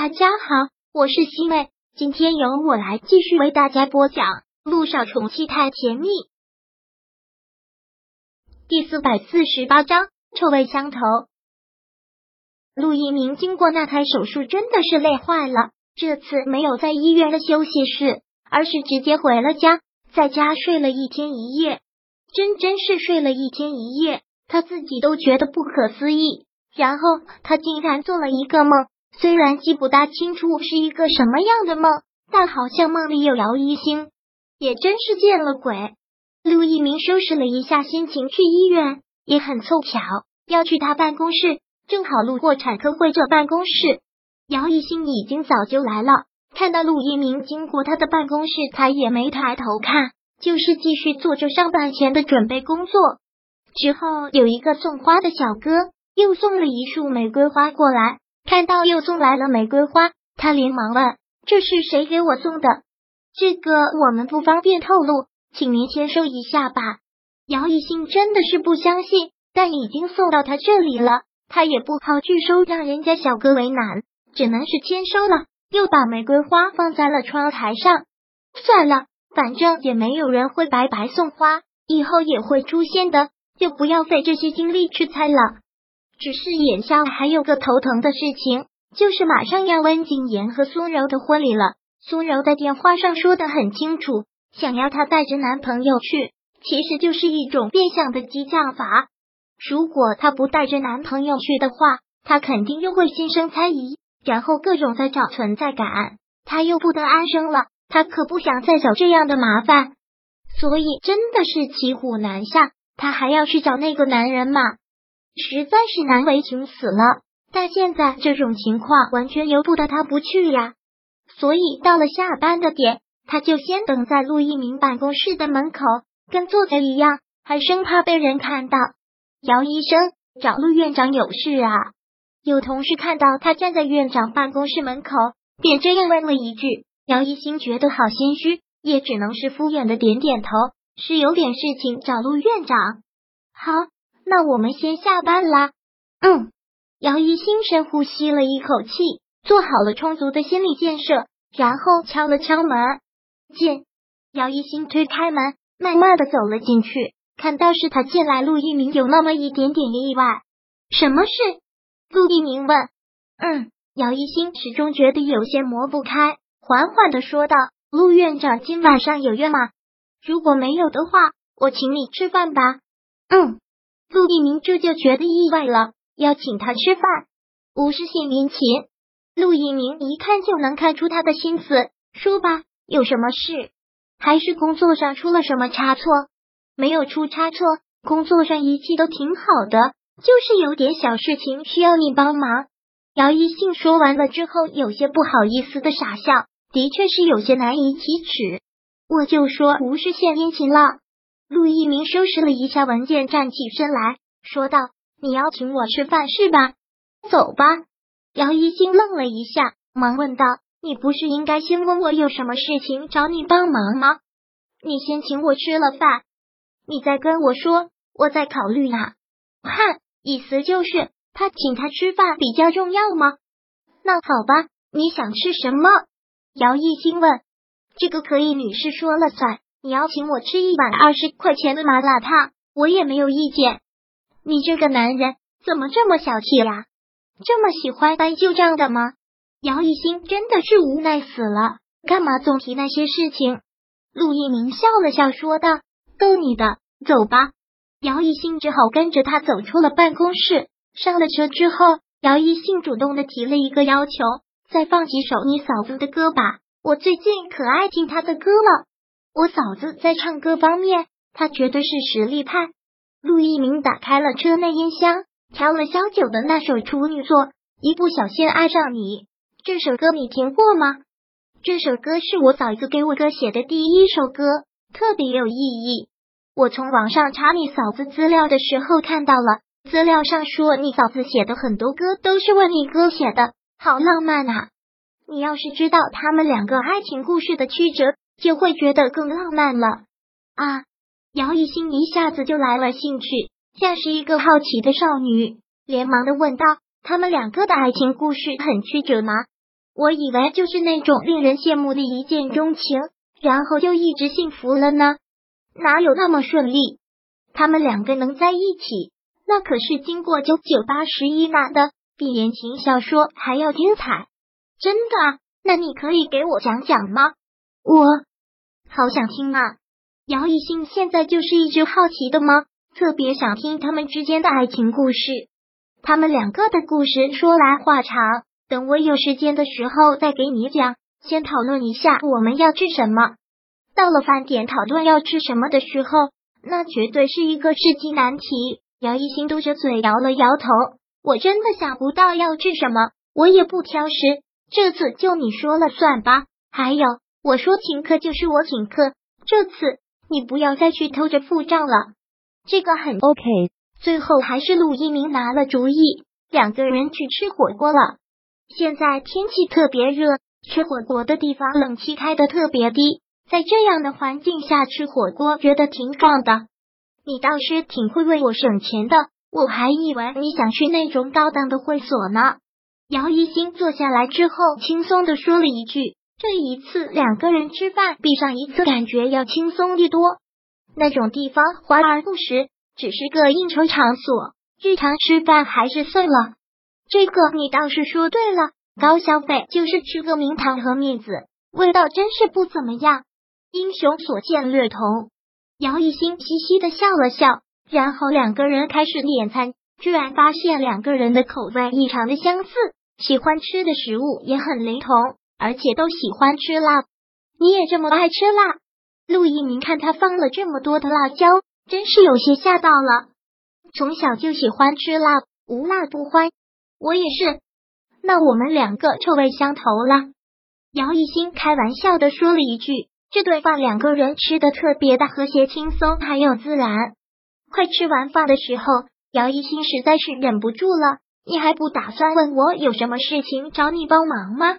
大家好，我是西妹，今天由我来继续为大家播讲《陆少宠妻太甜蜜》第四百四十八章臭味相投。陆一鸣经过那台手术，真的是累坏了。这次没有在医院的休息室，而是直接回了家，在家睡了一天一夜，真真是睡了一天一夜，他自己都觉得不可思议。然后他竟然做了一个梦。虽然记不大清楚是一个什么样的梦，但好像梦里有姚一星，也真是见了鬼。陆一鸣收拾了一下心情，去医院也很凑巧，要去他办公室，正好路过产科会这办公室。姚一星已经早就来了，看到陆一鸣经过他的办公室，他也没抬头看，就是继续做着上班前的准备工作。之后有一个送花的小哥，又送了一束玫瑰花过来。看到又送来了玫瑰花，他连忙问：“这是谁给我送的？”这个我们不方便透露，请您签收一下吧。姚一兴真的是不相信，但已经送到他这里了，他也不好拒收，让人家小哥为难，只能是签收了。又把玫瑰花放在了窗台上。算了，反正也没有人会白白送花，以后也会出现的，就不要费这些精力去猜了。只是眼下还有个头疼的事情，就是马上要温景言和苏柔的婚礼了。苏柔在电话上说的很清楚，想要她带着男朋友去，其实就是一种变相的激将法。如果她不带着男朋友去的话，她肯定又会心生猜疑，然后各种在找存在感，她又不得安生了。她可不想再找这样的麻烦，所以真的是骑虎难下。她还要去找那个男人吗？实在是难为情死了，但现在这种情况完全由不得他不去呀。所以到了下班的点，他就先等在陆一鸣办公室的门口，跟做贼一样，还生怕被人看到。姚医生找陆院长有事啊？有同事看到他站在院长办公室门口，便这样问了一句。姚一新觉得好心虚，也只能是敷衍的点点头，是有点事情找陆院长。好。那我们先下班啦。嗯，姚一新深呼吸了一口气，做好了充足的心理建设，然后敲了敲门。进。姚一新推开门，慢慢的走了进去，看到是他进来，陆一鸣有那么一点点意外。什么事？陆一鸣问。嗯，姚一新始终觉得有些磨不开，缓缓的说道：“陆院长今晚上有约吗？如果没有的话，我请你吃饭吧。”嗯。陆一鸣这就觉得意外了，要请他吃饭，无事献殷勤。陆一鸣一看就能看出他的心思，说吧，有什么事？还是工作上出了什么差错？没有出差错，工作上一切都挺好的，就是有点小事情需要你帮忙。姚一信说完了之后，有些不好意思的傻笑，的确是有些难以启齿。我就说无事献殷勤了。陆一鸣收拾了一下文件，站起身来说道：“你要请我吃饭是吧？走吧。”姚一星愣了一下，忙问道：“你不是应该先问我有什么事情找你帮忙吗？你先请我吃了饭，你再跟我说，我再考虑呢。”哈，意思就是他请他吃饭比较重要吗？那好吧，你想吃什么？姚一星问。这个可以女士说了算。你要请我吃一碗二十块钱的麻辣烫，我也没有意见。你这个男人怎么这么小气呀？这么喜欢翻旧账的吗？姚一新真的是无奈死了，干嘛总提那些事情？陆一鸣笑了笑说道：“逗你的，走吧。”姚一新只好跟着他走出了办公室。上了车之后，姚一新主动的提了一个要求：“再放几首你嫂子的歌吧，我最近可爱听她的歌了。”我嫂子在唱歌方面，她绝对是实力派。陆一鸣打开了车内音箱，调了小九的那首处女作《一不小心爱上你》。这首歌你听过吗？这首歌是我嫂子给我哥写的第一首歌，特别有意义。我从网上查你嫂子资料的时候看到了，资料上说你嫂子写的很多歌都是为你哥写的，好浪漫啊！你要是知道他们两个爱情故事的曲折。就会觉得更浪漫了啊！姚一新一下子就来了兴趣，像是一个好奇的少女，连忙的问道：“他们两个的爱情故事很曲折吗？”我以为就是那种令人羡慕的一见钟情，然后就一直幸福了呢，哪有那么顺利？他们两个能在一起，那可是经过九九八十一难的，比言情小说还要精彩。真的？那你可以给我讲讲吗？我好想听啊！姚一兴现在就是一直好奇的吗？特别想听他们之间的爱情故事。他们两个的故事说来话长，等我有时间的时候再给你讲。先讨论一下我们要吃什么。到了饭点讨论要吃什么的时候。那绝对是一个世纪难题。姚一新嘟着嘴摇了摇头，我真的想不到要吃什么，我也不挑食，这次就你说了算吧。还有，我说请客就是我请客，这次你不要再去偷着付账了。这个很 OK。最后还是陆一鸣拿了主意，两个人去吃火锅了。现在天气特别热，吃火锅的地方冷气开的特别低。在这样的环境下吃火锅，觉得挺爽的。你倒是挺会为我省钱的，我还以为你想去那种高档的会所呢。姚一新坐下来之后，轻松的说了一句：“这一次两个人吃饭，比上一次感觉要轻松的多。那种地方华而不实，只是个应酬场所，日常吃饭还是算了。这个你倒是说对了，高消费就是吃个名堂和面子，味道真是不怎么样。”英雄所见略同，姚一新嘻嘻的笑了笑，然后两个人开始点餐，居然发现两个人的口味异常的相似，喜欢吃的食物也很雷同，而且都喜欢吃辣。你也这么爱吃辣？陆一鸣看他放了这么多的辣椒，真是有些吓到了。从小就喜欢吃辣，无辣不欢。我也是。那我们两个臭味相投了。姚一新开玩笑的说了一句。这顿饭两个人吃的特别的和谐轻松，还有自然。快吃完饭的时候，姚一新实在是忍不住了：“你还不打算问我有什么事情找你帮忙吗？”